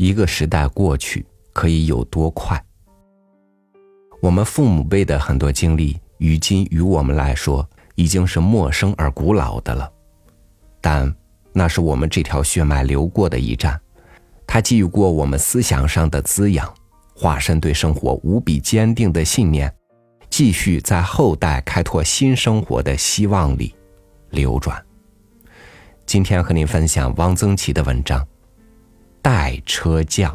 一个时代过去可以有多快？我们父母辈的很多经历，于今于我们来说已经是陌生而古老的了。但那是我们这条血脉流过的一站，它给予过我们思想上的滋养，化身对生活无比坚定的信念，继续在后代开拓新生活的希望里流转。今天和您分享汪曾祺的文章《代车匠》。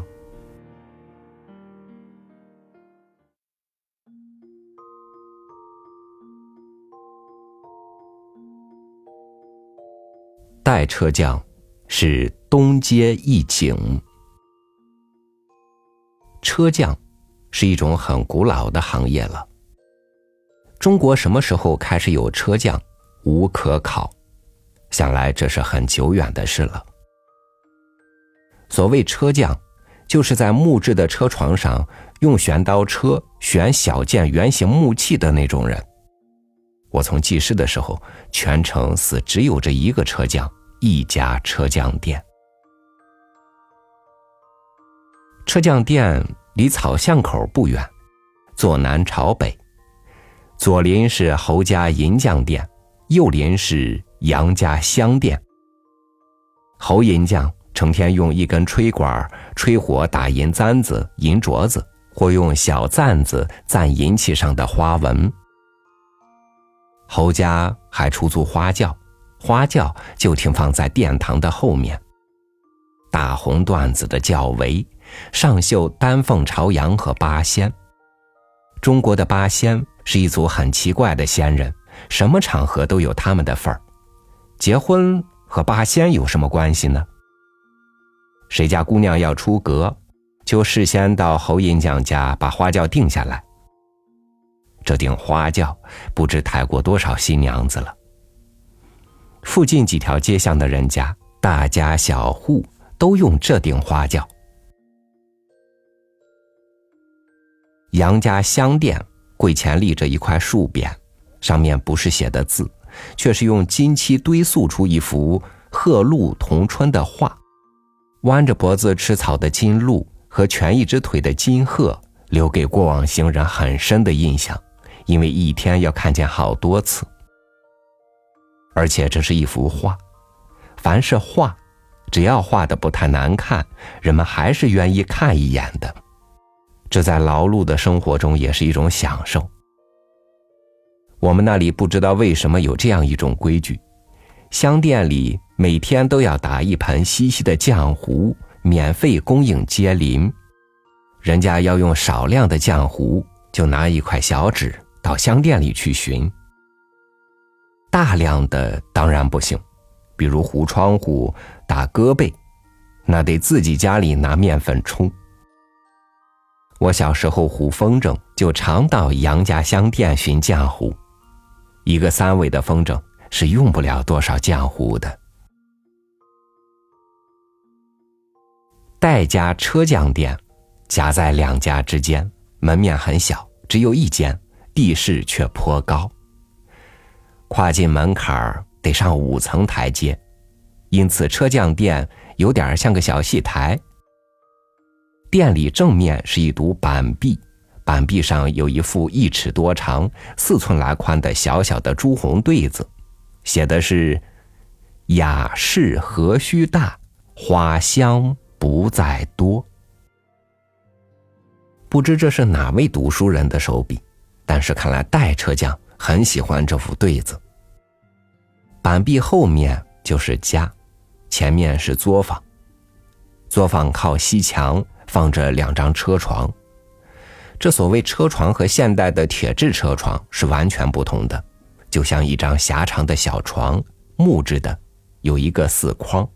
代车匠是东街一景。车匠是一种很古老的行业了。中国什么时候开始有车匠，无可考。想来这是很久远的事了。所谓车匠，就是在木质的车床上用旋刀车旋小件圆形木器的那种人。我从记事的时候，全城似只有这一个车匠，一家车匠店。车匠店离草巷口不远，坐南朝北，左邻是侯家银匠店，右邻是。杨家香店，侯银匠成天用一根吹管吹火打银簪子、银镯子，或用小簪子簪银器上的花纹。侯家还出租花轿，花轿就停放在殿堂的后面。大红缎子的轿帷，上绣丹凤朝阳和八仙。中国的八仙是一组很奇怪的仙人，什么场合都有他们的份儿。结婚和八仙有什么关系呢？谁家姑娘要出阁，就事先到侯银匠家把花轿定下来。这顶花轿不知抬过多少新娘子了。附近几条街巷的人家，大家小户都用这顶花轿。杨家香店柜前立着一块树匾，上面不是写的字。却是用金漆堆塑出一幅鹤鹿同春的画，弯着脖子吃草的金鹿和蜷一只腿的金鹤，留给过往行人很深的印象，因为一天要看见好多次。而且这是一幅画，凡是画，只要画的不太难看，人们还是愿意看一眼的。这在劳碌的生活中也是一种享受。我们那里不知道为什么有这样一种规矩：香店里每天都要打一盆稀稀的浆糊，免费供应街邻。人家要用少量的浆糊，就拿一块小纸到香店里去寻。大量的当然不行，比如糊窗户、打胳膊，那得自己家里拿面粉冲。我小时候糊风筝，就常到杨家香店寻浆糊。一个三尾的风筝是用不了多少浆糊的。戴家车匠店夹在两家之间，门面很小，只有一间，地势却颇高。跨进门槛儿得上五层台阶，因此车匠店有点像个小戏台。店里正面是一堵板壁。板壁上有一副一尺多长、四寸来宽的小小的朱红对子，写的是“雅士何须大，花香不在多”。不知这是哪位读书人的手笔，但是看来代车匠很喜欢这副对子。板壁后面就是家，前面是作坊。作坊靠西墙放着两张车床。这所谓车床和现代的铁制车床是完全不同的，就像一张狭长的小床，木质的，有一个四框，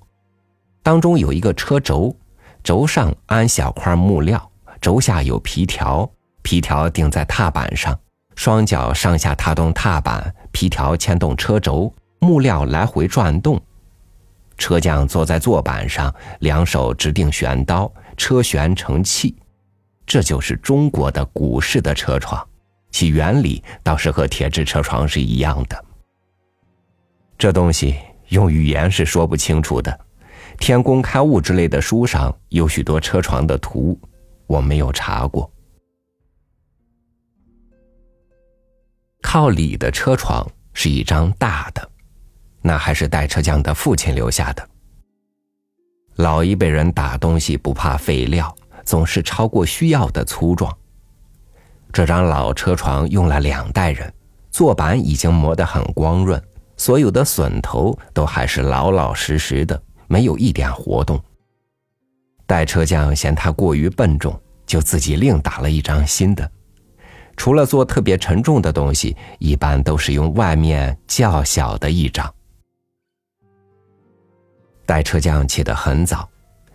当中有一个车轴，轴上安小块木料，轴下有皮条，皮条顶在踏板上，双脚上下踏动踏板，皮条牵动车轴，木料来回转动，车匠坐在坐板上，两手指定旋刀，车旋成器。这就是中国的古式的车床，其原理倒是和铁制车床是一样的。这东西用语言是说不清楚的，天工开物之类的书上有许多车床的图，我没有查过。靠里的车床是一张大的，那还是代车匠的父亲留下的。老一辈人打东西不怕废料，总是超过需要的粗壮。这张老车床用了两代人，坐板已经磨得很光润，所有的榫头都还是老老实实的，没有一点活动。代车匠嫌它过于笨重，就自己另打了一张新的。除了做特别沉重的东西，一般都是用外面较小的一张。代车匠起得很早，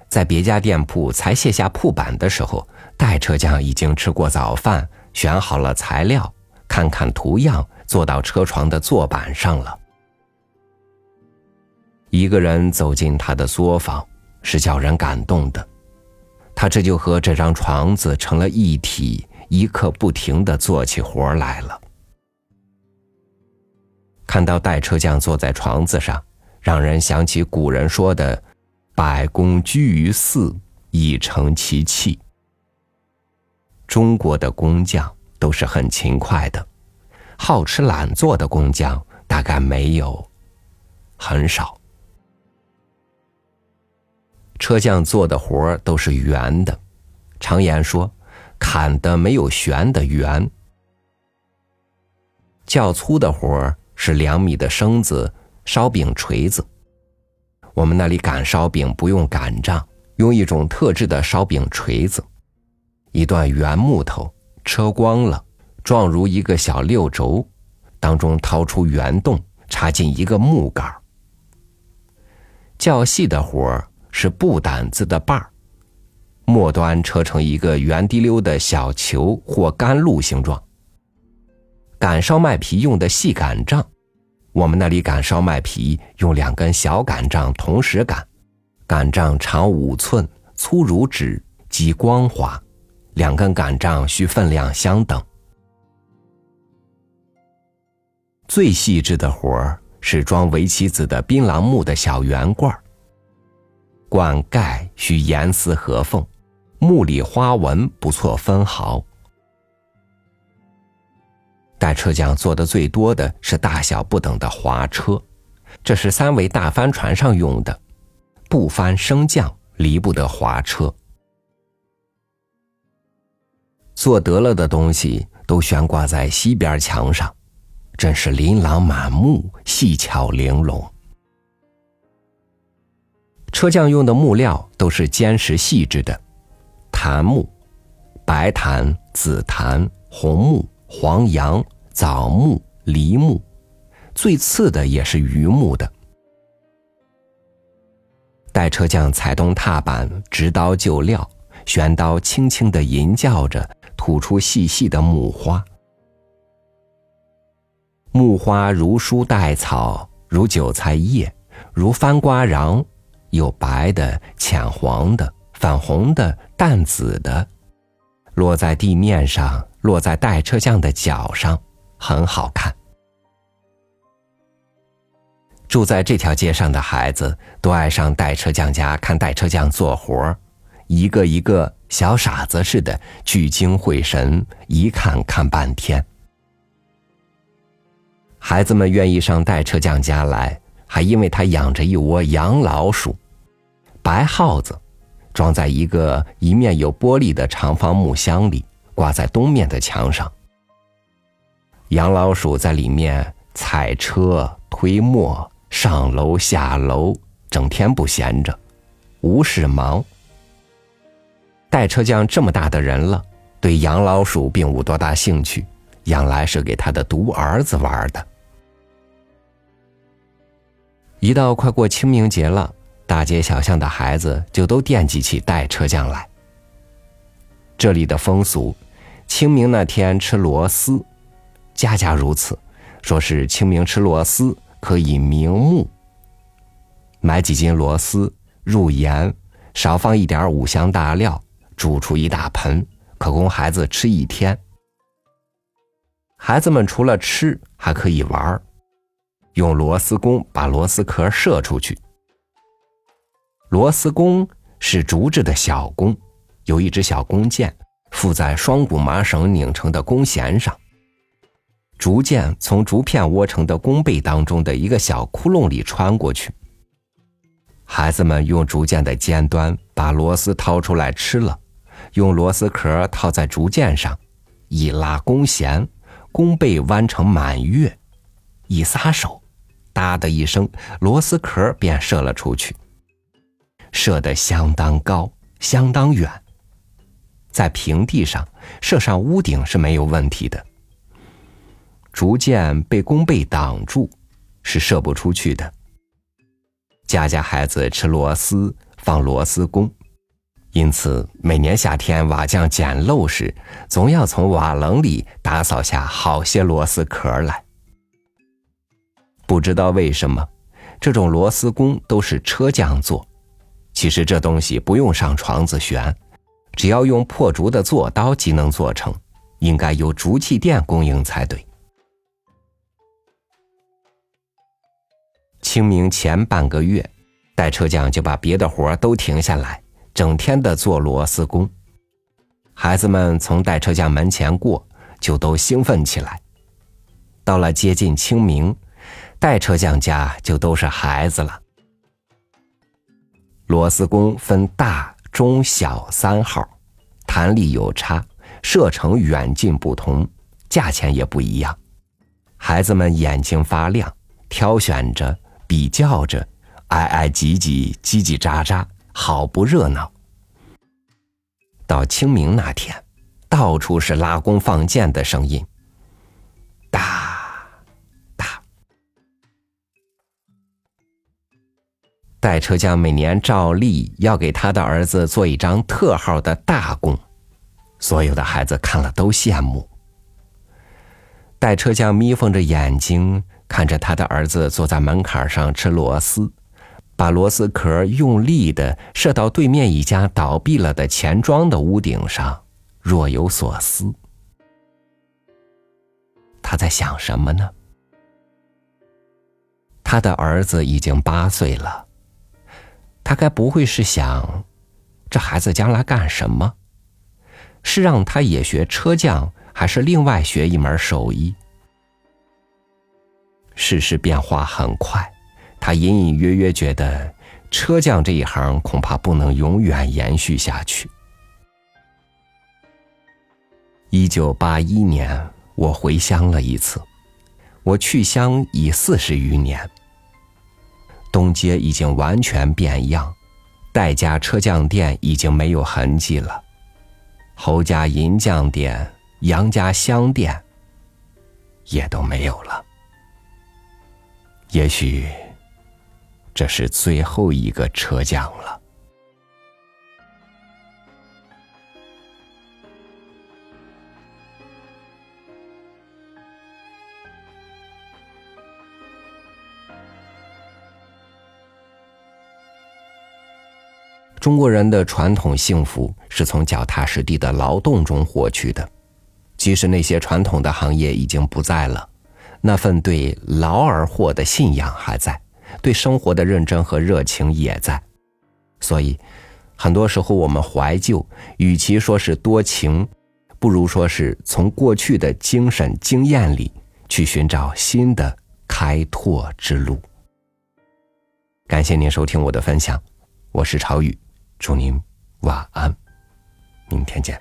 在别家店铺才卸下铺板的时候，代车匠已经吃过早饭，选好了材料，看看图样，坐到车床的坐板上了。一个人走进他的作坊，是叫人感动的。他这就和这张床子成了一体，一刻不停的做起活来了。看到带车匠坐在床子上。让人想起古人说的：“百工居于寺，以成其器。”中国的工匠都是很勤快的，好吃懒做的工匠大概没有，很少。车匠做的活儿都是圆的，常言说：“砍的没有旋的圆。”较粗的活儿是两米的生子。烧饼锤子，我们那里擀烧饼不用擀杖，用一种特制的烧饼锤子，一段圆木头，车光了，状如一个小六轴，当中掏出圆洞，插进一个木杆较细的活儿是布掸子的把儿，末端车成一个圆滴溜的小球或甘露形状。擀烧麦皮用的细擀杖。我们那里擀烧麦皮用两根小擀杖同时擀，擀杖长五寸，粗如纸，极光滑。两根擀杖需分量相等。最细致的活儿是装围棋子的槟榔木的小圆罐儿，管盖需严丝合缝，木里花纹不错分毫。代车匠做的最多的是大小不等的滑车，这是三桅大帆船上用的，不翻升降离不得滑车。做得了的东西都悬挂在西边墙上，真是琳琅满目、细巧玲珑。车匠用的木料都是坚实细致的，檀木、白檀、紫檀、红木。黄杨、枣木、梨木，最次的也是榆木的。待车匠踩动踏板，执刀就料，旋刀轻轻的吟叫着，吐出细细的木花。木花如书带草，如韭菜叶，如番瓜瓤，有白的、浅黄的、粉红的、淡紫的，落在地面上。落在代车匠的脚上，很好看。住在这条街上的孩子都爱上代车匠家看代车匠做活一个一个小傻子似的聚精会神，一看看半天。孩子们愿意上代车匠家来，还因为他养着一窝洋老鼠，白耗子，装在一个一面有玻璃的长方木箱里。挂在东面的墙上，杨老鼠在里面踩车、推磨、上楼下楼，整天不闲着，无事忙。代车匠这么大的人了，对杨老鼠并无多大兴趣，养来是给他的独儿子玩的。一到快过清明节了，大街小巷的孩子就都惦记起带车匠来。这里的风俗。清明那天吃螺丝，家家如此。说是清明吃螺丝可以明目。买几斤螺丝，入盐，少放一点五香大料，煮出一大盆，可供孩子吃一天。孩子们除了吃，还可以玩用螺丝弓把螺丝壳射出去。螺丝弓是竹制的小弓，有一支小弓箭附在双股麻绳拧成的弓弦上。竹箭从竹片窝成的弓背当中的一个小窟窿里穿过去。孩子们用竹箭的尖端把螺丝掏出来吃了，用螺丝壳套在竹箭上，一拉弓弦，弓背弯成满月，一撒手，哒的一声，螺丝壳便射了出去，射得相当高，相当远。在平地上射上屋顶是没有问题的。竹箭被弓背挡住，是射不出去的。家家孩子吃螺丝，放螺丝弓，因此每年夏天瓦匠捡漏时，总要从瓦楞里打扫下好些螺丝壳来。不知道为什么，这种螺丝弓都是车匠做。其实这东西不用上床子悬，只要用破竹的做刀即能做成，应该由竹器店供应才对。清明前半个月，代车匠就把别的活都停下来，整天的做螺丝工。孩子们从代车匠门前过，就都兴奋起来。到了接近清明，代车匠家就都是孩子了。螺丝工分大、中、小三号，弹力有差，射程远近不同，价钱也不一样。孩子们眼睛发亮，挑选着。比较着，挨挨挤挤，叽叽喳喳，好不热闹。到清明那天，到处是拉弓放箭的声音，代车匠每年照例要给他的儿子做一张特号的大弓，所有的孩子看了都羡慕。代车匠眯缝着眼睛。看着他的儿子坐在门槛上吃螺丝，把螺丝壳用力的射到对面一家倒闭了的钱庄的屋顶上，若有所思。他在想什么呢？他的儿子已经八岁了，他该不会是想，这孩子将来干什么？是让他也学车匠，还是另外学一门手艺？世事变化很快，他隐隐约约觉得车匠这一行恐怕不能永远延续下去。一九八一年，我回乡了一次，我去乡已四十余年。东街已经完全变样，戴家车匠店已经没有痕迹了，侯家银匠店、杨家香店也都没有了。也许，这是最后一个车匠了。中国人的传统幸福是从脚踏实地的劳动中获取的，即使那些传统的行业已经不在了。那份对劳而获的信仰还在，对生活的认真和热情也在，所以，很多时候我们怀旧，与其说是多情，不如说是从过去的精神经验里去寻找新的开拓之路。感谢您收听我的分享，我是朝雨，祝您晚安，明天见。